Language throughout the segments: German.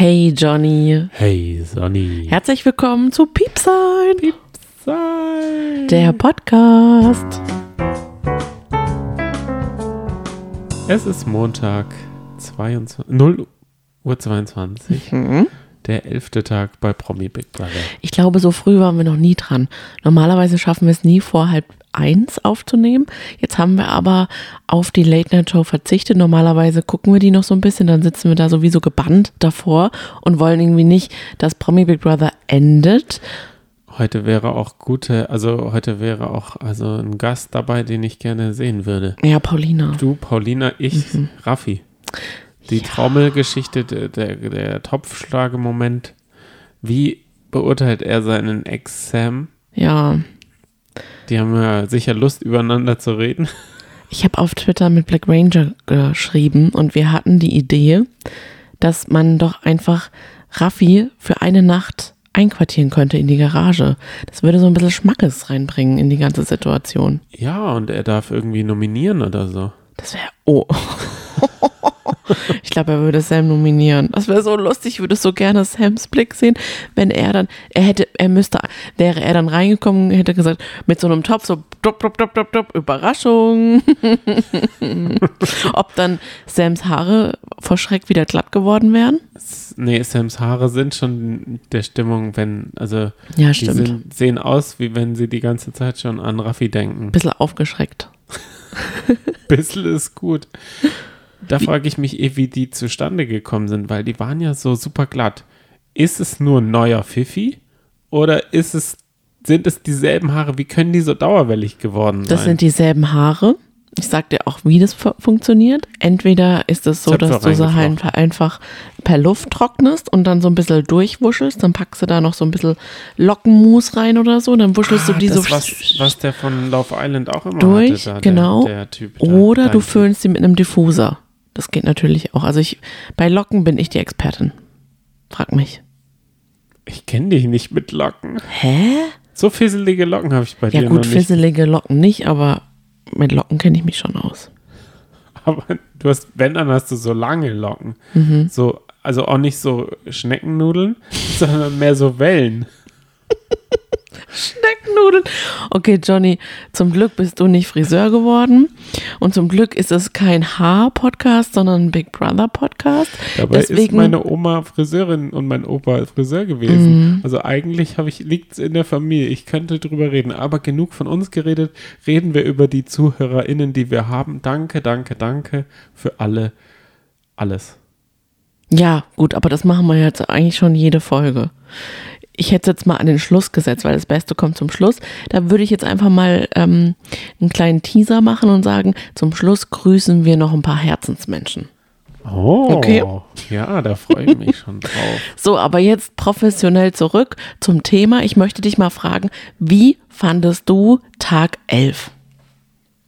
Hey Johnny. Hey Sonny. Herzlich willkommen zu Piepsein. Piepsein. Der Podcast. Es ist Montag 22, 0 Uhr 22. Mhm. Der elfte Tag bei Promi Big Brother. Ich glaube, so früh waren wir noch nie dran. Normalerweise schaffen wir es nie vor halb eins aufzunehmen. Jetzt haben wir aber auf die Late Night Show verzichtet. Normalerweise gucken wir die noch so ein bisschen, dann sitzen wir da sowieso gebannt davor und wollen irgendwie nicht, dass Promi Big Brother endet. Heute wäre auch gute, also heute wäre auch also ein Gast dabei, den ich gerne sehen würde. Ja, Paulina. Du, Paulina, ich, Raffi. Die Trommelgeschichte, der, der, der Topfschlagemoment. Wie beurteilt er seinen Ex Sam? Ja. Die haben ja sicher Lust, übereinander zu reden. Ich habe auf Twitter mit Black Ranger geschrieben und wir hatten die Idee, dass man doch einfach Raffi für eine Nacht einquartieren könnte in die Garage. Das würde so ein bisschen Schmackes reinbringen in die ganze Situation. Ja, und er darf irgendwie nominieren oder so. Das wäre, oh. Ich glaube, er würde Sam nominieren. Das wäre so lustig. Ich würde so gerne Sams Blick sehen, wenn er dann, er hätte, er müsste, wäre er dann reingekommen, hätte gesagt, mit so einem Topf, so, dup, dup, dup, dup, dup, Überraschung. Ob dann Sams Haare vor Schreck wieder glatt geworden wären? Nee, Sams Haare sind schon der Stimmung, wenn, also Ja, die sind, sehen aus, wie wenn sie die ganze Zeit schon an Raffi denken. Bisschen aufgeschreckt. Bissl ist gut. Da frage ich mich eh, wie die zustande gekommen sind, weil die waren ja so super glatt. Ist es nur ein neuer Pfiffi oder ist es, sind es dieselben Haare? Wie können die so dauerwellig geworden sein? Das sind dieselben Haare. Ich sag dir auch, wie das fu- funktioniert. Entweder ist es so, dass du sie halt einfach per Luft trocknest und dann so ein bisschen durchwuschelst. Dann packst du da noch so ein bisschen Lockenmus rein oder so. Dann wuschelst Ah, du die das, so was, was der von Love Island auch immer durch. hatte. Da, genau. Der, der typ da, oder du föhnst sie mit einem Diffuser. Das geht natürlich auch. Also ich, bei Locken bin ich die Expertin. Frag mich. Ich kenne dich nicht mit Locken. Hä? So fisselige Locken habe ich bei Ja dir gut, noch nicht. fisselige Locken nicht, aber mit Locken kenne ich mich schon aus. Aber du hast, wenn, dann hast du so lange Locken. Mhm. So, also auch nicht so Schneckennudeln, sondern mehr so Wellen. Schneckennudeln. Okay, Johnny, zum Glück bist du nicht Friseur geworden. Und zum Glück ist es kein Haar-Podcast, sondern ein Big Brother-Podcast. Dabei ist Deswegen, meine Oma Friseurin und mein Opa Friseur gewesen. Mhm. Also eigentlich liegt es in der Familie. Ich könnte drüber reden, aber genug von uns geredet. Reden wir über die ZuhörerInnen, die wir haben. Danke, danke, danke für alle, alles. ja, gut, aber das machen wir jetzt eigentlich schon jede Folge. Ich hätte es jetzt mal an den Schluss gesetzt, weil das Beste kommt zum Schluss. Da würde ich jetzt einfach mal ähm, einen kleinen Teaser machen und sagen, zum Schluss grüßen wir noch ein paar Herzensmenschen. Oh, Okay. ja, da freue ich mich schon drauf. So, aber jetzt professionell zurück zum Thema. Ich möchte dich mal fragen, wie fandest du Tag 11?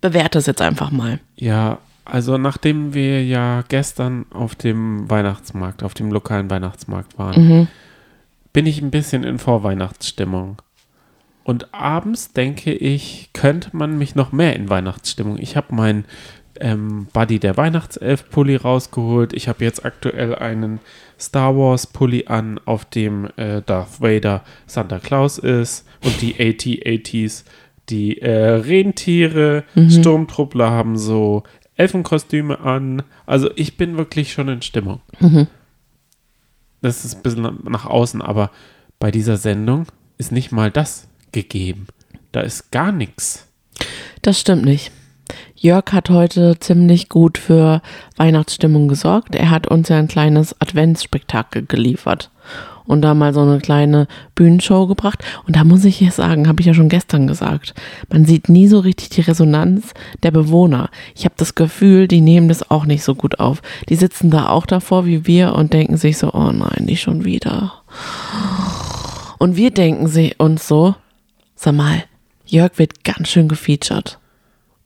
Bewerte es jetzt einfach mal. Ja, also nachdem wir ja gestern auf dem Weihnachtsmarkt, auf dem lokalen Weihnachtsmarkt waren, bin ich ein bisschen in Vorweihnachtsstimmung. Und abends denke ich, könnte man mich noch mehr in Weihnachtsstimmung. Ich habe meinen ähm, Buddy der Weihnachtself-Pulli rausgeholt. Ich habe jetzt aktuell einen Star Wars-Pulli an, auf dem äh, Darth Vader Santa Claus ist und die AT-ATs, die äh, Rentiere, Sturmtruppler haben so Elfenkostüme an. Also ich bin wirklich schon in Stimmung. Das ist ein bisschen nach- außen, aber bei dieser Sendung ist nicht mal das gegeben. Da ist gar nichts. Das stimmt nicht. Jörg hat heute ziemlich gut für Weihnachtsstimmung gesorgt. Er hat uns ja ein kleines Adventsspektakel geliefert und da mal so eine kleine Bühnenshow gebracht. Und da muss ich jetzt sagen, habe ich ja schon gestern gesagt, man sieht nie so richtig die Resonanz der Bewohner. Ich habe das Gefühl, die nehmen das auch nicht so gut auf. Die sitzen da auch davor wie wir und denken sich so, oh nein, nicht schon wieder. Und wir denken sie uns so, sag mal, Jörg wird ganz schön gefeatured.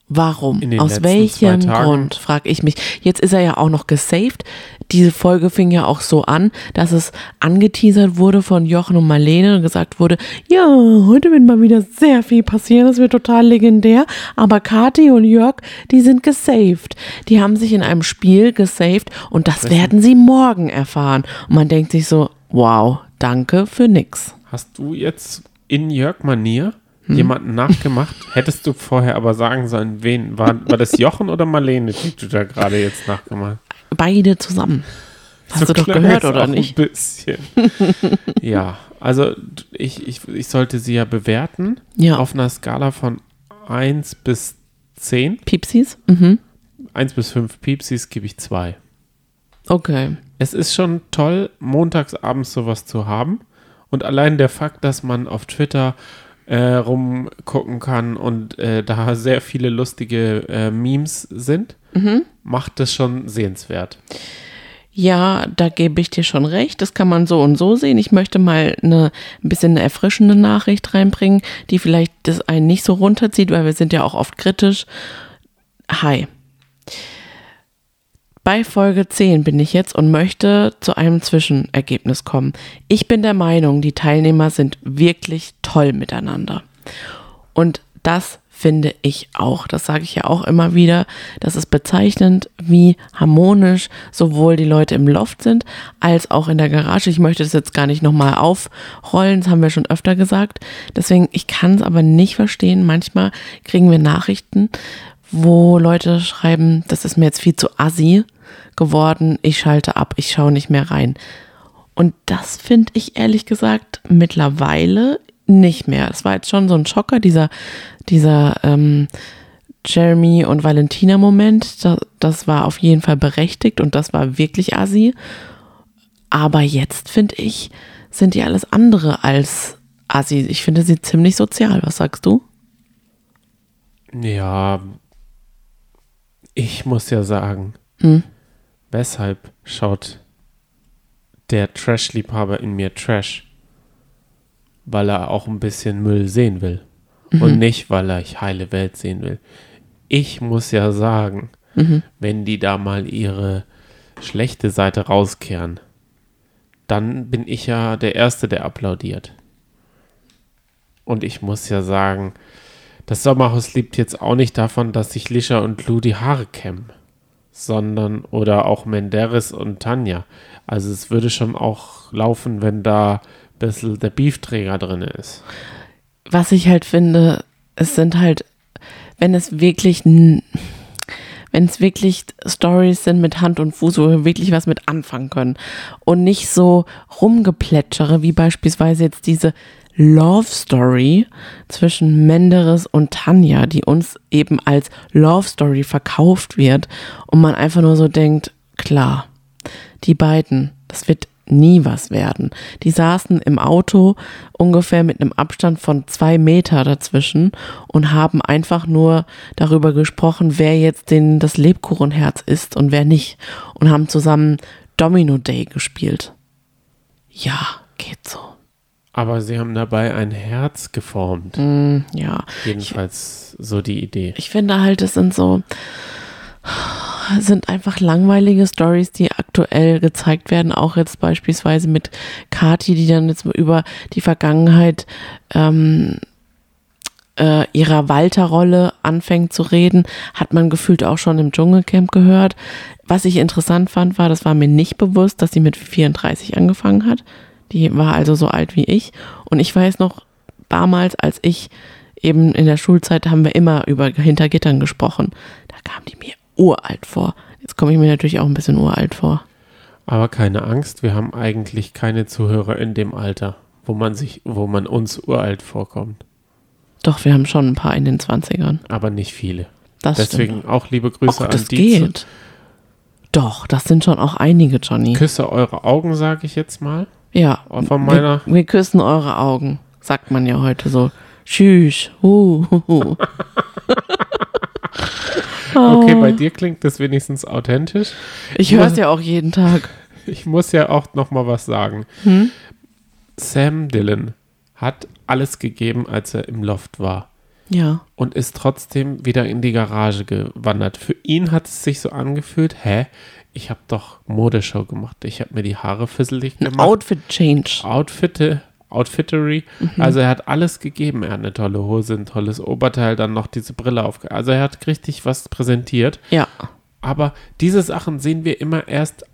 Warum? Aus welchem. Grund, frage ich mich. Jetzt ist er ja auch noch gesaved. Diese Folge fing ja auch so an, dass es angeteasert wurde von Jochen und Marlene und gesagt wurde, ja, heute wird mal wieder sehr viel passieren, das wird total legendär. Aber Kathi und Jörg, die sind gesaved. Die haben sich in einem Spiel gesaved und das werden sie morgen erfahren. Und man denkt sich so, wow, danke für nix. Hast du jetzt in Jörg-Manier Hm. jemanden nachgemacht? Hättest du vorher aber sagen sollen, wen? War, war das Jochen oder Marlene, die du da gerade jetzt nachgemacht Beide zusammen. Hast So du doch gehört, oder nicht? Ein bisschen. ja, also ich, ich, ich sollte sie ja bewerten Ja. auf einer Skala von 1 bis 10. Piepsis? Mhm. 1 bis 5 Piepsis gebe ich 2. Okay. Es ist schon toll, montags abends sowas zu haben. Und allein der Fakt, dass man auf Twitter äh, rumgucken kann und äh, da sehr viele lustige äh, Memes sind, macht das schon sehenswert. Ja, da gebe ich dir schon recht. Das kann man so und so sehen. Ich möchte mal eine, ein bisschen eine erfrischende Nachricht reinbringen, die vielleicht das einen nicht so runterzieht, weil wir sind ja auch oft kritisch. Hi. Bei Folge 10 bin ich jetzt und möchte zu einem Zwischenergebnis kommen. Ich bin der Meinung, die Teilnehmer sind wirklich toll miteinander. Und das finde ich auch. Das sage ich ja auch immer wieder. Das ist bezeichnend, wie harmonisch sowohl die Leute im Loft sind, als auch in der Garage. Ich möchte das jetzt gar nicht nochmal aufrollen, das haben wir schon öfter gesagt. Deswegen, ich kann es aber nicht verstehen. Manchmal kriegen wir Nachrichten, wo Leute schreiben, das ist mir jetzt viel zu assi geworden, ich schalte ab, ich schaue nicht mehr rein. Und das finde ich ehrlich gesagt mittlerweile nicht mehr. Es war jetzt schon so ein Schocker, dieser, dieser ähm, Jeremy und Valentina-Moment. Das, das war auf jeden Fall berechtigt und das war wirklich assi. Aber jetzt finde ich, sind die alles andere als assi. Ich finde sie ziemlich sozial. Was sagst du? Ja, ich muss ja sagen, Hm. Weshalb schaut der Trash-Liebhaber in mir Trash? Weil er auch ein bisschen Müll sehen will. Und nicht, weil er ich heile Welt sehen will. Ich muss ja sagen, wenn die da mal ihre schlechte Seite rauskehren, dann bin ich ja der Erste, der applaudiert. Und ich muss ja sagen, das Sommerhaus lebt jetzt auch nicht davon, dass sich Lisha und Lou die Haare kämmen, sondern oder auch Menderes und Tanja. Also es würde schon auch laufen, wenn da ein bisschen der Beefträger drin ist. was ich halt finde, es sind halt, wenn es wirklich, wenn es wirklich Stories sind mit Hand und Fuß, wo wir wirklich was mit anfangen können und nicht so rumgeplätschere, wie beispielsweise jetzt diese Love Story zwischen Menderes und Tanja, die uns eben als Love Story verkauft wird und man einfach nur so denkt, klar, die beiden, das wird nie was werden. Die saßen im Auto ungefähr mit einem Abstand von zwei Meter dazwischen und haben einfach nur darüber gesprochen, wer jetzt den das Lebkuchenherz ist und wer nicht. Und haben zusammen Domino Day gespielt. Ja, geht so. Aber sie haben dabei ein Herz geformt. Mm, ja. Jedenfalls so die Idee. Ich finde halt, es sind so, sind einfach langweilige Stories, die aktuell gezeigt werden, auch jetzt beispielsweise mit Kati, die dann jetzt über die Vergangenheit ähm, äh, ihrer Walter-Rolle anfängt zu reden, hat man gefühlt auch schon im Dschungelcamp gehört. Was ich interessant fand, war, das war mir nicht bewusst, dass sie mit 34 angefangen hat. Die war also so alt wie ich. Und ich weiß noch, damals, als ich eben in der Schulzeit, haben wir immer über Hintergittern gesprochen. Da kam die mir uralt vor. Jetzt komme ich mir natürlich auch ein bisschen uralt vor. Aber keine Angst, wir haben eigentlich keine Zuhörer in dem Alter, wo man sich, wo man uns uralt vorkommt. Doch, wir haben schon ein paar in den 20ern. Aber nicht viele. Das Deswegen stimmt. auch liebe Grüße Och, an das die. geht. Doch, das sind schon auch einige, Johnny. Küsse eure Augen, sage ich jetzt mal. Ja, Von meiner. wir, wir küssen eure Augen, sagt man ja heute so. Tschüss. Hu, hu, hu. Okay, bei dir klingt das wenigstens authentisch. Ich höre es ja auch jeden Tag. Ich muss ja auch noch mal was sagen. Hm? Sam Dillon hat alles gegeben, als er im Loft war. Ja. und ist trotzdem wieder in die Garage gewandert. Für ihn hat es sich so angefühlt, hä, ich habe doch Modeshow gemacht. Ich habe mir die Haare fisselig gemacht. Outfit-Change. Outfitte, Outfittery. Also er hat alles gegeben. Er hat eine tolle Hose, ein tolles Oberteil, dann noch diese Brille auf. Also er hat richtig was präsentiert. Ja. Aber diese Sachen sehen wir immer erst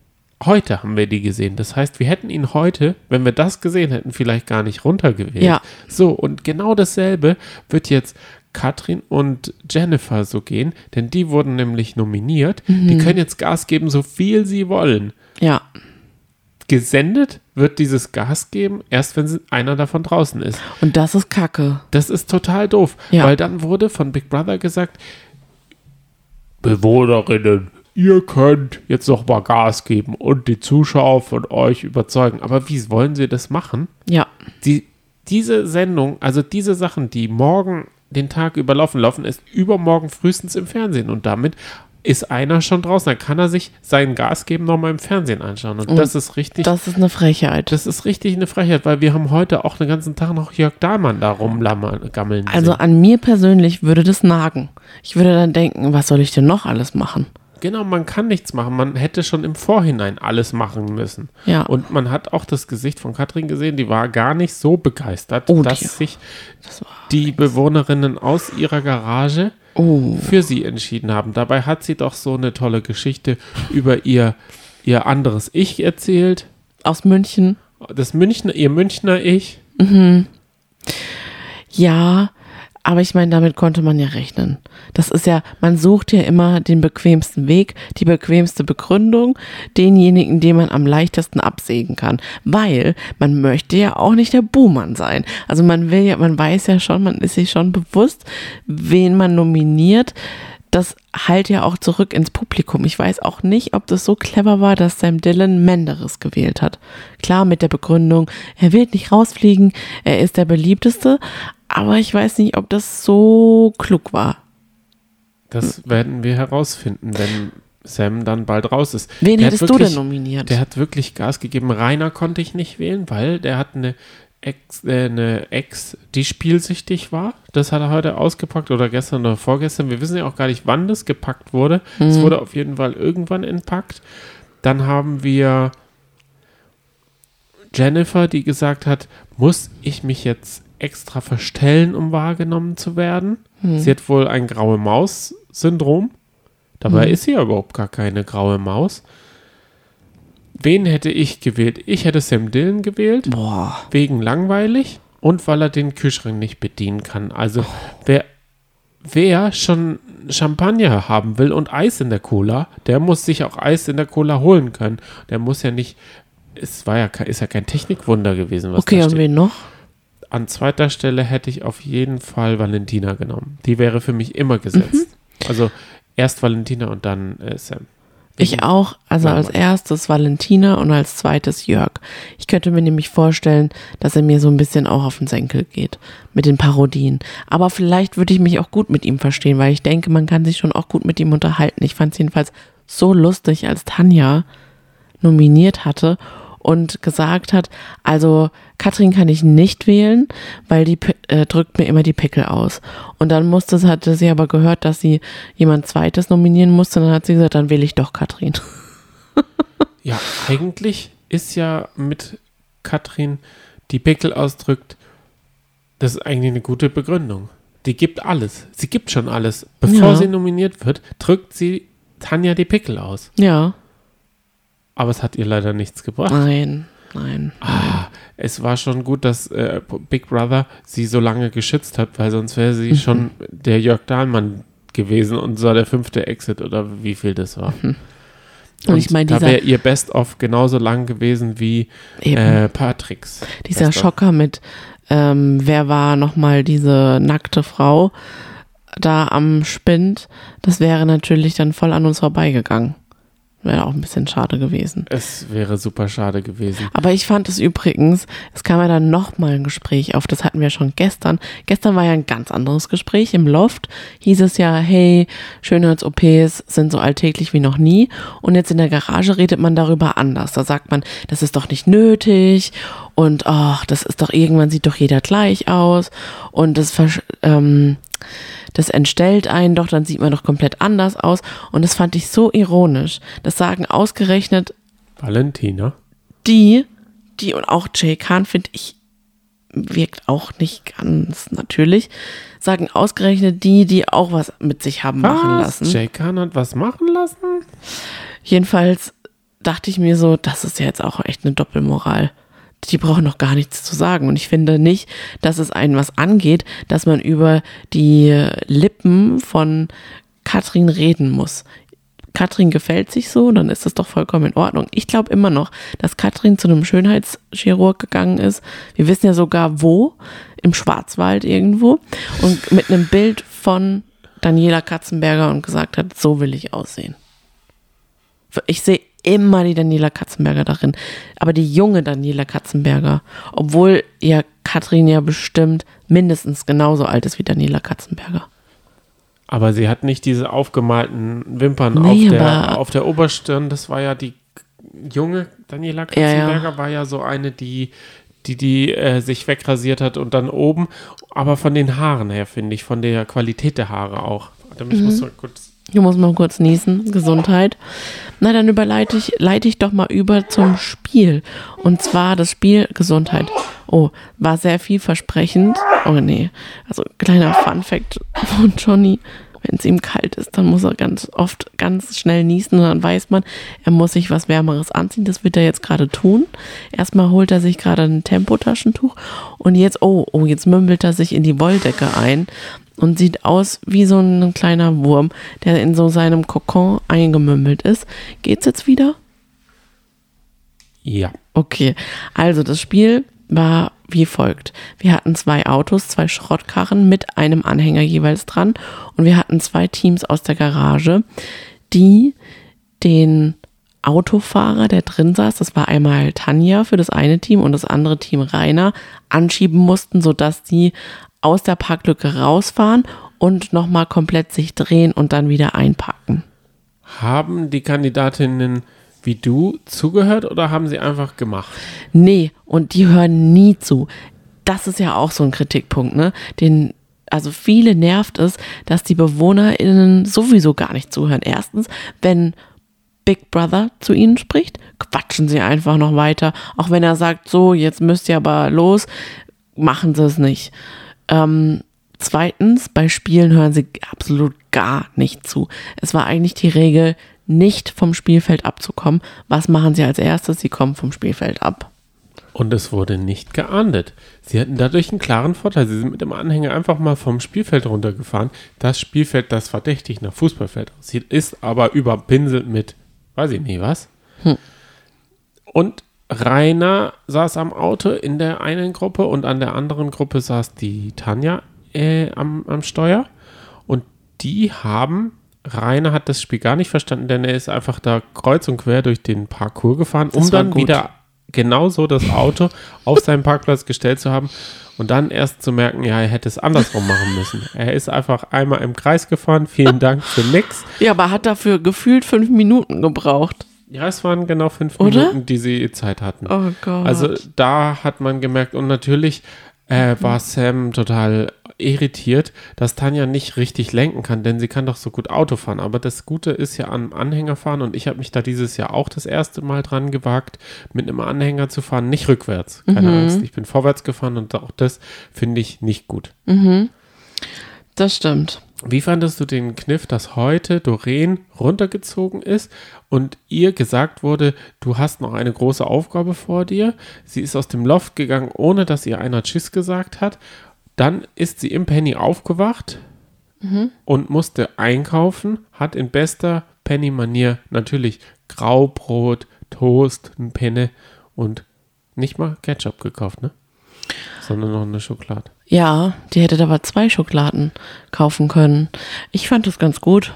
heute haben wir die gesehen. Das heißt, wir hätten ihn heute, wenn wir das gesehen hätten, vielleicht gar nicht runtergewählt. Ja. So, und genau dasselbe wird jetzt Katrin und Jennifer so gehen, denn die wurden nämlich nominiert. Die können jetzt Gas geben, so viel sie wollen. Ja. Gesendet wird dieses Gas geben, erst wenn einer davon draußen ist. Und das ist Kacke. Das ist total doof, Ja. weil dann wurde von Big Brother gesagt, Bewohnerinnen, ihr könnt jetzt noch mal Gas geben und die Zuschauer von euch überzeugen. Aber wie wollen sie das machen? Ja. Die, diese Sendung, also diese Sachen, die morgen den Tag überlaufen, laufen ist übermorgen frühestens im Fernsehen und damit ist einer schon draußen. Dann kann er sich sein Gas geben nochmal im Fernsehen anschauen. Und, Und das ist richtig Das ist eine Frechheit. das ist richtig eine Frechheit, weil wir haben heute auch den ganzen Tag noch Jörg Dahlmann da rumgammeln. Also sehen. an mir persönlich würde das nagen. Ich würde dann denken, was soll ich denn noch alles machen? Genau, man kann nichts machen. Man hätte schon im Vorhinein alles machen müssen. Ja. Und man hat auch das Gesicht von Katrin gesehen, die war gar nicht so begeistert, Oh, dass die- sich die Bewohnerinnen aus ihrer Garage Oh. für sie entschieden haben. Dabei hat sie doch so eine tolle Geschichte über ihr, ihr anderes Ich erzählt. Aus München. Das Münchner, ihr Münchner Ich. Ja, aber ich meine, damit konnte man ja rechnen. Das ist ja, man sucht ja immer den bequemsten Weg, die bequemste Begründung, denjenigen, den man am leichtesten absägen kann. Weil man möchte ja auch nicht der Buhmann sein. Also man will ja, man weiß ja schon, man ist sich schon bewusst, wen man nominiert. Das halt ja auch zurück ins Publikum. Ich weiß auch nicht, ob das so clever war, dass Sam Dillon Menderes gewählt hat. Klar mit der Begründung, er wird nicht rausfliegen, er ist der beliebteste, aber ich weiß nicht, ob das so klug war. Das werden wir herausfinden, wenn Sam dann bald raus ist. Wen Der hättest du wirklich- denn nominiert? Der hat wirklich Gas gegeben. Rainer konnte ich nicht wählen, weil der hat eine Ex, äh, eine Ex, die spielsüchtig war. Das hat er heute ausgepackt oder gestern oder vorgestern. Wir wissen ja auch gar nicht, wann das gepackt wurde. Es Mhm. wurde auf jeden Fall irgendwann entpackt. Dann haben wir Jennifer, die gesagt hat, muss ich mich jetzt extra verstellen, um wahrgenommen zu werden? Mhm. Sie hat wohl ein graue Maus-Syndrom. Dabei ist sie ja überhaupt gar keine graue Maus. Wen hätte ich gewählt? Ich hätte Sam Dillon gewählt, Boah. wegen langweilig und weil er den Kühlschrank nicht bedienen kann. Also wer, wer schon Champagner haben will und Eis in der Cola, der muss sich auch Eis in der Cola holen können. Der muss ja nicht, es war ja, ist ja kein Technikwunder gewesen, was Okay, und steht. wen noch? An zweiter Stelle hätte ich auf jeden Fall Valentina genommen. Die wäre für mich immer gesetzt. Mhm. Also erst Valentina und dann äh, Sam. Ich auch. Also als erstes Valentina und als zweites Jörg. Ich könnte mir nämlich vorstellen, dass er mir so ein bisschen auch auf den Senkel geht mit den Parodien. Aber vielleicht würde ich mich auch gut mit ihm verstehen, weil ich denke, man kann sich schon auch gut mit ihm unterhalten. Ich fand es jedenfalls so lustig, als Tanja nominiert hatte und gesagt hat, also Katrin kann ich nicht wählen, weil die äh, drückt mir immer die Pickel aus. Und dann musste, sie- hatte sie aber gehört, dass sie jemand zweites nominieren musste. Und dann hat sie gesagt, dann wähle ich doch Katrin. Ja, eigentlich ist ja mit Katrin, die Pickel ausdrückt, das ist eigentlich eine gute Begründung. Die gibt alles. Sie gibt schon alles. Bevor Ja. sie nominiert wird, drückt sie Tanja die Pickel aus. Ja, Aber es hat ihr leider nichts gebracht. nein, nein. Ah, es war schon gut, dass äh, Big Brother sie so lange geschützt hat, weil sonst wäre sie schon der Jörg Dahlmann gewesen und so der fünfte Exit oder wie viel das war. Und ich meine, da wäre ihr Best-of genauso lang gewesen wie äh, Patricks. Dieser Best-of. Schocker mit, ähm, wer war nochmal diese nackte Frau da am Spind, das wäre natürlich dann voll an uns vorbeigegangen. Wäre auch ein bisschen schade gewesen. Es wäre super schade gewesen. Aber ich fand es übrigens, es kam ja dann nochmal ein Gespräch auf, das hatten wir schon gestern. Gestern war ja ein ganz anderes Gespräch im Loft. Hieß es ja, hey, Schönheits-OPs sind so alltäglich wie noch nie. Und jetzt in der Garage redet man darüber anders. Da sagt man, das ist doch nicht nötig und ach, das ist doch irgendwann sieht doch jeder gleich aus und das ähm, das entstellt einen doch, dann sieht man doch komplett anders aus und das fand ich so ironisch. Das sagen ausgerechnet Valentina. Die, die und auch Jay Khan finde ich wirkt auch nicht ganz natürlich, sagen ausgerechnet die, die auch was mit sich haben was? machen lassen. Jay Khan hat was machen lassen? Jedenfalls dachte ich mir so, das ist ja jetzt auch echt eine Doppelmoral. Die brauchen noch gar nichts zu sagen. Und ich finde nicht, dass es einen was angeht, dass man über die Lippen von Katrin reden muss. Katrin gefällt sich so, dann ist das doch vollkommen in Ordnung. Ich glaube immer noch, dass Katrin zu einem Schönheitschirurg gegangen ist. Wir wissen ja sogar wo, im Schwarzwald irgendwo. Und mit einem Bild von Daniela Katzenberger und gesagt hat, so will ich aussehen. Ich sehe immer die Daniela Katzenberger darin. Aber die junge Daniela Katzenberger, obwohl ja Katrin ja bestimmt mindestens genauso alt ist wie Daniela Katzenberger. Aber sie hat nicht diese aufgemalten Wimpern nee, auf, der, auf der Oberstirn. Das war ja die junge Daniela Katzenberger, ja, ja. war ja so eine, die die, die äh, sich wegrasiert hat und dann oben. Aber von den Haaren her, finde ich, von der Qualität der Haare auch. Warte, ich mhm. muss mal kurz. Du musst mal kurz niesen. Gesundheit. Na, dann überleite ich, leite ich doch mal über zum Spiel. Und zwar das Spiel Gesundheit. Oh, war sehr vielversprechend. Oh nee. Also kleiner Fun Fact von Johnny. Wenn es ihm kalt ist, dann muss er ganz oft ganz schnell niesen und dann weiß man, er muss sich was Wärmeres anziehen. Das wird er jetzt gerade tun. Erstmal holt er sich gerade ein Tempotaschentuch und jetzt, oh, oh, jetzt mümmelt er sich in die Wolldecke ein und sieht aus wie so ein kleiner Wurm, der in so seinem Kokon eingemümmelt ist. Geht's jetzt wieder? Ja. Okay, also das Spiel war wie folgt. Wir hatten zwei Autos, zwei Schrottkarren mit einem Anhänger jeweils dran und wir hatten zwei Teams aus der Garage, die den Autofahrer, der drin saß, das war einmal Tanja für das eine Team und das andere Team Rainer, anschieben mussten, sodass sie aus der Parklücke rausfahren und nochmal komplett sich drehen und dann wieder einpacken. Haben die Kandidatinnen wie du zugehört oder haben sie einfach gemacht? Nee, und die hören nie zu. Das ist ja auch so ein Kritikpunkt, ne? Den, also viele nervt es, dass die BewohnerInnen sowieso gar nicht zuhören. Erstens, wenn Big Brother zu ihnen spricht, quatschen sie einfach noch weiter. Auch wenn er sagt, so, jetzt müsst ihr aber los, machen sie es nicht. Ähm, zweitens, bei Spielen hören sie absolut gar nicht zu. Es war eigentlich die Regel, nicht vom Spielfeld abzukommen. Was machen sie als erstes? Sie kommen vom Spielfeld ab. Und es wurde nicht geahndet. Sie hatten dadurch einen klaren Vorteil. Sie sind mit dem Anhänger einfach mal vom Spielfeld runtergefahren. Das Spielfeld, das verdächtig nach Fußballfeld aussieht, ist aber überpinselt mit, weiß ich nicht was. Hm. Und Rainer saß am Auto in der einen Gruppe und an der anderen Gruppe saß die Tanja äh, am, am Steuer. Und die haben Rainer hat das Spiel gar nicht verstanden, denn er ist einfach da kreuz und quer durch den Parcours gefahren, um dann gut. wieder genauso das Auto auf seinen Parkplatz gestellt zu haben und dann erst zu merken, ja, er hätte es andersrum machen müssen. Er ist einfach einmal im Kreis gefahren. Vielen Dank für nix. Ja, aber hat dafür gefühlt fünf Minuten gebraucht. Ja, es waren genau fünf Oder? Minuten, die sie Zeit hatten. Oh Gott. Also da hat man gemerkt und natürlich äh, war Sam total irritiert, dass Tanja nicht richtig lenken kann, denn sie kann doch so gut Auto fahren. Aber das Gute ist ja am Anhänger fahren und ich habe mich da dieses Jahr auch das erste Mal dran gewagt, mit einem Anhänger zu fahren, nicht rückwärts. Keine mhm. Angst, ich bin vorwärts gefahren und auch das finde ich nicht gut. Mhm. Das stimmt. Wie fandest du den Kniff, dass heute Doreen runtergezogen ist und ihr gesagt wurde, du hast noch eine große Aufgabe vor dir? Sie ist aus dem Loft gegangen, ohne dass ihr einer Tschüss gesagt hat dann ist sie im Penny aufgewacht mhm. und musste einkaufen, hat in bester Penny-Manier natürlich Graubrot, Toast, ein Penne und nicht mal Ketchup gekauft, ne? Sondern noch eine Schokolade. Ja, die hätte aber zwei Schokoladen kaufen können. Ich fand das ganz gut.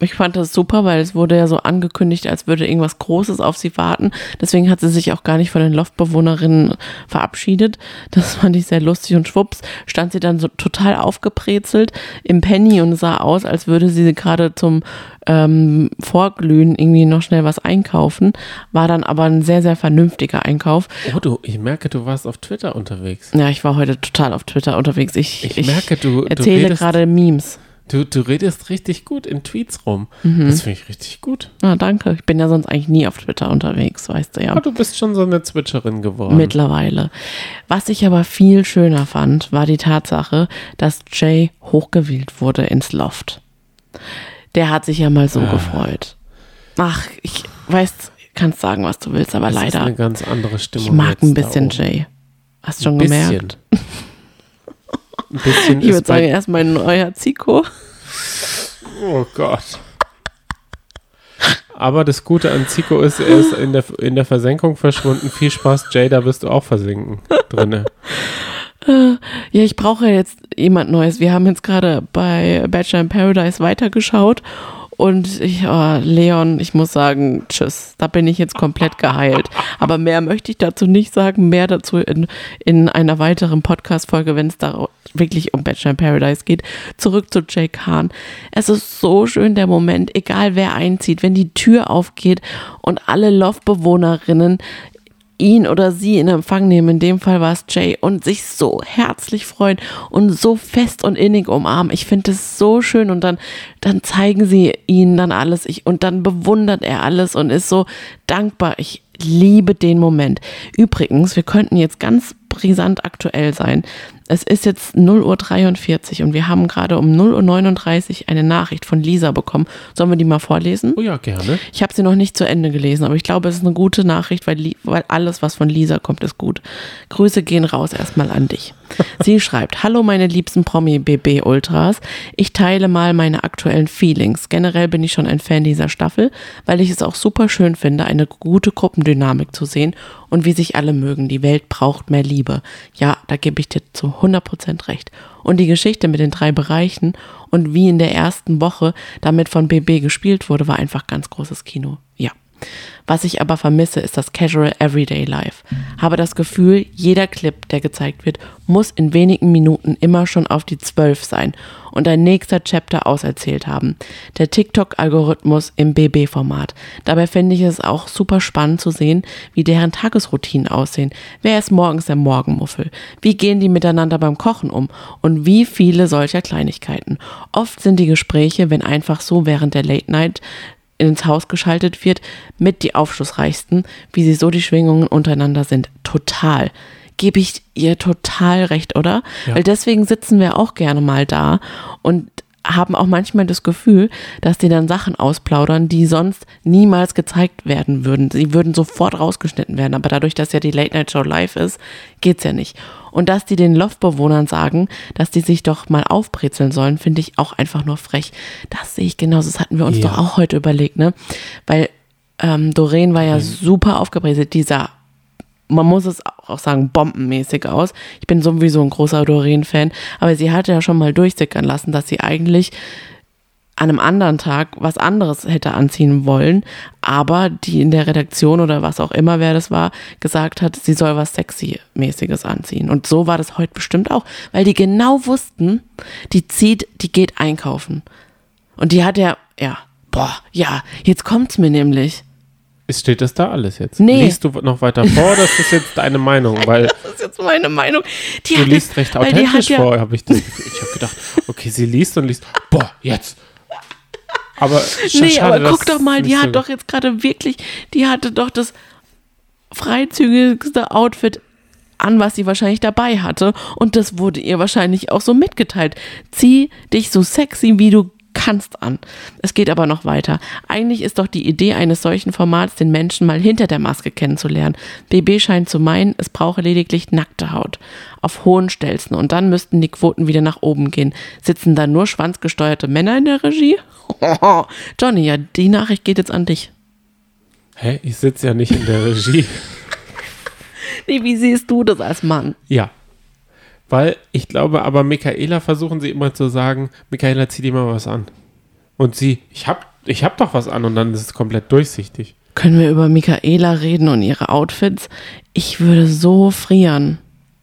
Ich fand das super, weil es wurde ja so angekündigt, als würde irgendwas Großes auf sie warten. Deswegen hat sie sich auch gar nicht von den Loftbewohnerinnen verabschiedet. Das fand ich sehr lustig und schwupps stand sie dann so total aufgebrezelt im Penny und sah aus, als würde sie gerade zum ähm, Vorglühen irgendwie noch schnell was einkaufen. War dann aber ein sehr, sehr vernünftiger Einkauf. Oh, du, ich merke, du warst auf Twitter unterwegs. Ja, ich war heute total auf Twitter unterwegs. Ich, Ich merke, du- du erzähle redest- gerade Memes. Du, du redest richtig gut in Tweets rum. Mhm. Das finde ich richtig gut. Ah, danke. Ich bin ja sonst eigentlich nie auf Twitter unterwegs, weißt du ja. Aber du bist schon so eine Zwitscherin geworden. Mittlerweile. Was ich aber viel schöner fand, war die Tatsache, dass Jay hochgewählt wurde ins Loft. Der hat sich ja mal Ah. so gefreut. Ach, ich weiß, kannst sagen, was du willst, aber das ist leider, eine ganz andere Stimmung. ich mag ein bisschen. Jay. Hast schon Ein bisschen. Ein bisschen Ich würde sagen, bei, er ist mein neuer Zico. Oh Gott. Aber das Gute an Zico ist, er ist in der, in der Versenkung verschwunden. Viel Spaß, Jay, da wirst du auch versinken drinne. Ja, ich brauche jetzt jemand Neues. Wir haben jetzt gerade bei Bachelor in Paradise weitergeschaut und ich, oh, Leon, ich muss sagen, tschüss. Da bin ich jetzt komplett geheilt. Aber mehr möchte ich dazu nicht sagen. Mehr dazu in, in einer weiteren Podcast-Folge, wenn es da wirklich um Bachelor in Paradise geht. Zurück zu Jay Kahn. Es ist so schön der Moment, egal wer einzieht, wenn die Tür aufgeht und alle Loftbewohnerinnen ihn oder sie in Empfang nehmen, in dem Fall war es Jay, und sich so herzlich freuen und so fest und innig umarmen. Ich finde es so schön und dann, dann zeigen sie ihnen dann alles ich, und dann bewundert er alles und ist so dankbar. Ich liebe den Moment. Übrigens, wir könnten jetzt ganz brisant aktuell sein. Es ist jetzt 0.43 Uhr und wir haben gerade um 0.39 Uhr eine Nachricht von Lisa bekommen. Sollen wir die mal vorlesen? Oh ja, gerne. Ich habe sie noch nicht zu Ende gelesen, aber ich glaube, es ist eine gute Nachricht, weil, weil alles, was von Lisa kommt, ist gut. Grüße gehen raus erstmal an dich. Sie schreibt, Hallo meine liebsten Promi-BB-Ultras. Ich teile mal meine aktuellen Feelings. Generell bin ich schon ein Fan dieser Staffel, weil ich es auch super schön finde, eine gute Gruppendynamik zu sehen und wie sich alle mögen. Die Welt braucht mehr Liebe. Ja, da gebe ich dir zu 100% recht. Und die Geschichte mit den drei Bereichen und wie in der ersten Woche damit von BB gespielt wurde, war einfach ganz großes Kino. Ja. Was ich aber vermisse, ist das Casual Everyday Life. Habe das Gefühl, jeder Clip, der gezeigt wird, muss in wenigen Minuten immer schon auf die 12 sein und ein nächster Chapter auserzählt haben. Der TikTok-Algorithmus im BB-Format. Dabei finde ich es auch super spannend zu sehen, wie deren Tagesroutinen aussehen. Wer ist morgens der Morgenmuffel? Wie gehen die miteinander beim Kochen um? Und wie viele solcher Kleinigkeiten? Oft sind die Gespräche, wenn einfach so während der Late Night ins Haus geschaltet wird, mit die aufschlussreichsten, wie sie so die Schwingungen untereinander sind. Total. Gebe ich ihr total recht, oder? Ja. Weil deswegen sitzen wir auch gerne mal da und haben auch manchmal das Gefühl, dass die dann Sachen ausplaudern, die sonst niemals gezeigt werden würden. Sie würden sofort rausgeschnitten werden, aber dadurch, dass ja die Late Night Show live ist, geht's ja nicht. Und dass die den Loftbewohnern sagen, dass die sich doch mal aufbrezeln sollen, finde ich auch einfach nur frech. Das sehe ich genauso. Das hatten wir uns Ja. doch auch heute überlegt, ne? Weil ähm, Doreen war ja super aufgebrezelt. Dieser man muss es auch sagen, bombenmäßig aus. Ich bin sowieso ein großer Doreen-Fan, aber sie hatte ja schon mal durchsickern lassen, dass sie eigentlich an einem anderen Tag was anderes hätte anziehen wollen, aber die in der Redaktion oder was auch immer, wer das war, gesagt hat, sie soll was Sexy-mäßiges anziehen. Und so war das heute bestimmt auch, weil die genau wussten, die zieht, die geht einkaufen. Und die hat ja, ja, boah, ja, jetzt kommt's mir nämlich. Steht das da alles jetzt. Nee. Liest du noch weiter vor, das ist jetzt deine Meinung, weil Das ist jetzt meine Meinung. Die du liest es- recht authentisch ja, vor, habe ich das Gefühl. Ich habe gedacht, okay, sie liest und liest, boah, jetzt. Aber sch- Nee, schade, aber guck doch mal, die hat so- doch jetzt gerade wirklich, die hatte doch das freizügigste Outfit an, was sie wahrscheinlich dabei hatte. Und das wurde ihr wahrscheinlich auch so mitgeteilt. Zieh dich so sexy, wie du kannst an. Es geht aber noch weiter. Eigentlich ist doch die Idee eines solchen Formats, den Menschen mal hinter der Maske kennenzulernen. BB scheint zu meinen, es brauche lediglich nackte Haut. Auf hohen Stelzen. Und dann müssten die Quoten wieder nach oben gehen. Sitzen da nur schwanzgesteuerte Männer in der Regie? Johnny, ja, die Nachricht geht jetzt an dich. Hä, ich sitze ja nicht in der Regie. Nee, wie siehst du das als Mann? Ja. Weil ich glaube, aber Michaela versuchen sie immer zu sagen, Michaela, zieh dir mal was an. Und sie, ich hab ich hab doch was an und dann ist es komplett durchsichtig. Können wir über Michaela reden und ihre Outfits? Ich würde so frieren.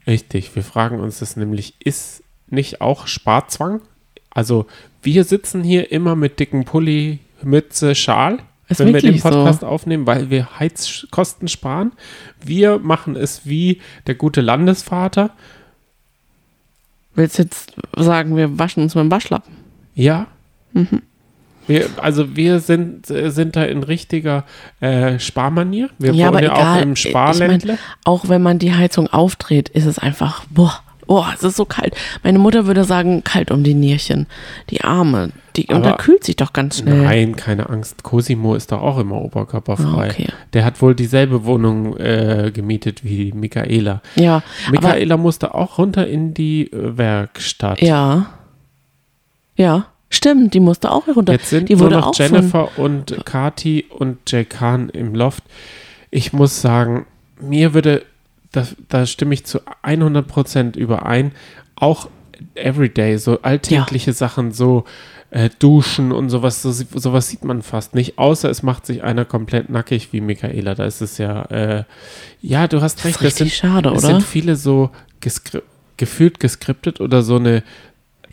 Richtig, wir fragen uns das nämlich, ist nicht auch Sparzwang? Also wir sitzen hier immer mit dicken Pulli, Mütze, Schal, Ist wenn wir den wirklich so. Podcast aufnehmen, weil wir Heizkosten sparen. Wir machen es wie der gute Landesvater. Willst du jetzt sagen, wir waschen uns mit dem Waschlappen? Ja. Mhm. Wir, also wir sind, äh, sind da in richtiger äh, Sparmanier. Wir ja, aber ja egal. auch im ich Sparländle. mein, auch wenn man die Heizung aufdreht, ist es einfach, boah, boah, es ist so kalt. Meine Mutter würde sagen, kalt um die Nierchen. Die Arme. Die, und da kühlt sich doch ganz schnell. Nein, keine Angst. Cosimo ist doch auch immer oberkörperfrei. Ah, okay. Der hat wohl dieselbe Wohnung äh, gemietet wie Michaela. Ja, aber, Michaela musste auch runter in die äh, Werkstatt. ja. Ja, stimmt, die musste auch runter. Jetzt sind die nur noch Jennifer und Kati und Jay Khan im Loft. Ich muss sagen, mir würde, das, da stimme ich zu 100% überein, auch everyday, so alltägliche Sachen, so äh, Duschen und sowas, so, sowas sieht man fast nicht, außer es macht sich einer komplett nackig wie Michaela. Da ist es ja, äh, ja, du hast Das recht, das sind, schade, es oder? sind viele so geskri gefühlt geskriptet oder so eine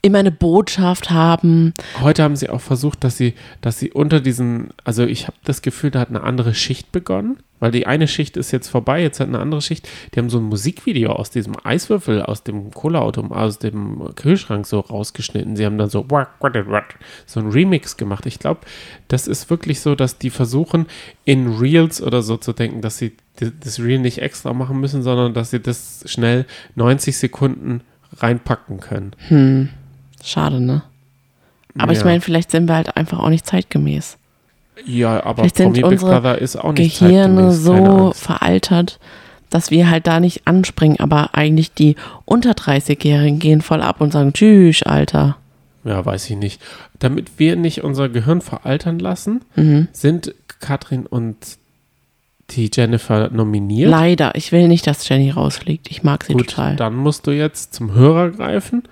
Immer eine Botschaft haben. Heute haben sie auch versucht, dass sie, dass sie unter diesen, also ich habe das Gefühl, da hat eine andere Schicht begonnen, weil die eine Schicht ist jetzt vorbei, jetzt hat eine andere Schicht. Die haben so ein Musikvideo aus diesem Eiswürfel, aus dem Cola-Auto, aus dem Kühlschrank so rausgeschnitten. Sie haben dann so so ein Remix gemacht. Ich glaube, das ist wirklich so, dass die versuchen, in Reels oder so zu denken, dass sie das Reel nicht extra machen müssen, sondern dass sie das schnell 90 Sekunden reinpacken können. Hm, schade, ne? Aber ich Ja. meine, vielleicht sind wir halt einfach auch nicht zeitgemäß. Ja, aber Vielleicht sind unsere Brother ist auch nicht Gehirne so veraltert, dass wir halt da nicht anspringen. Aber eigentlich die unter 30-Jährigen gehen voll ab und sagen, tschüss, Alter. Ja, weiß ich nicht. Damit wir nicht unser Gehirn veraltern lassen, Mhm. sind Katrin und die Jennifer nominiert. Leider, ich will nicht, dass Jenny rausfliegt. Ich mag sie Gut, total. dann musst du jetzt zum Hörer greifen.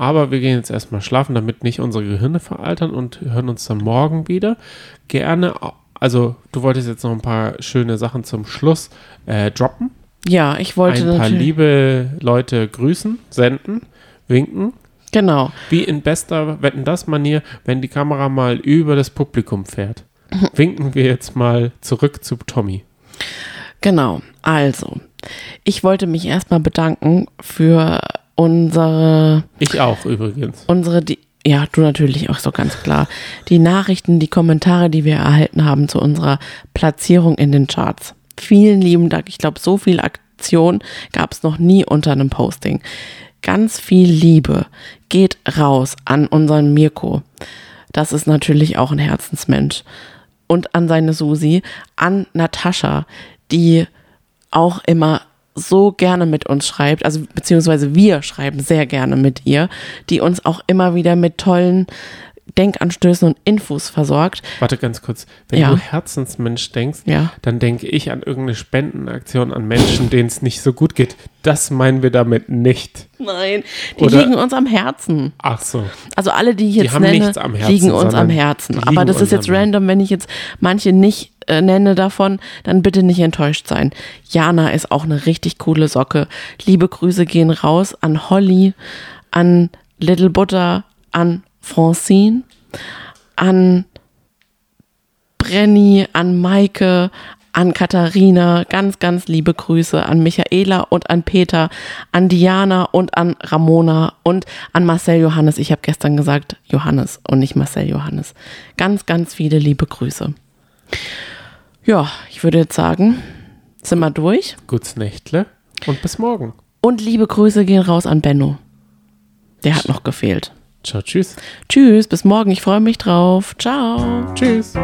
Aber wir gehen jetzt erstmal schlafen, damit nicht unsere Gehirne veraltern und hören uns dann morgen wieder. Gerne, also du wolltest jetzt noch ein paar schöne Sachen zum Schluss äh, droppen. Ja, ich wollte Ein paar liebe Leute grüßen, senden, winken. Genau. Wie in bester Wetten das Manier, wenn die Kamera mal über das Publikum fährt. Winken wir jetzt mal zurück zu Tommy. Genau, also, ich wollte mich erstmal bedanken für unsere, Ich auch übrigens. unsere, die, ja, du natürlich auch so ganz klar, die Nachrichten, die Kommentare, die wir erhalten haben zu unserer Platzierung in den Charts. Vielen lieben Dank. Ich glaube, so viel Aktion gab es noch nie unter einem Posting. Ganz viel Liebe geht raus an unseren Mirko. Das ist natürlich auch ein Herzensmensch. Und an seine Susi, an Natascha, die auch immer so gerne mit uns schreibt, also beziehungsweise wir schreiben sehr gerne mit ihr, die uns auch immer wieder mit tollen Denkanstößen und Infos versorgt. Warte ganz kurz. Wenn Ja. du Herzensmensch denkst, Ja. dann denke ich an irgendeine Spendenaktion an Menschen, denen es nicht so gut geht. Das meinen wir damit nicht. Nein, die Oder- liegen uns am Herzen. Ach so. Also alle, die ich jetzt haben nenne, Herzen, liegen uns am Herzen. die Aber das ist jetzt random, wenn ich jetzt manche nicht äh, nenne davon, dann bitte nicht enttäuscht sein. Jana ist auch eine richtig coole Socke. Liebe Grüße gehen raus an Holly, an Little Butter, an Francine, an Brenny, an Maike, an Katharina, ganz, ganz liebe Grüße an Michaela und an Peter, an Diana und an Ramona und an Marcel Johannes. Ich habe gestern gesagt Johannes und nicht Marcel Johannes. Ganz, ganz viele liebe Grüße. Ja, ich würde jetzt sagen, sind wir durch. Gutes Nächtle und bis morgen. Und liebe Grüße gehen raus an Benno. Der hat noch gefehlt. Ciao, tschüss. Tschüss, bis morgen. Ich freue mich drauf. Ciao. Tschüss.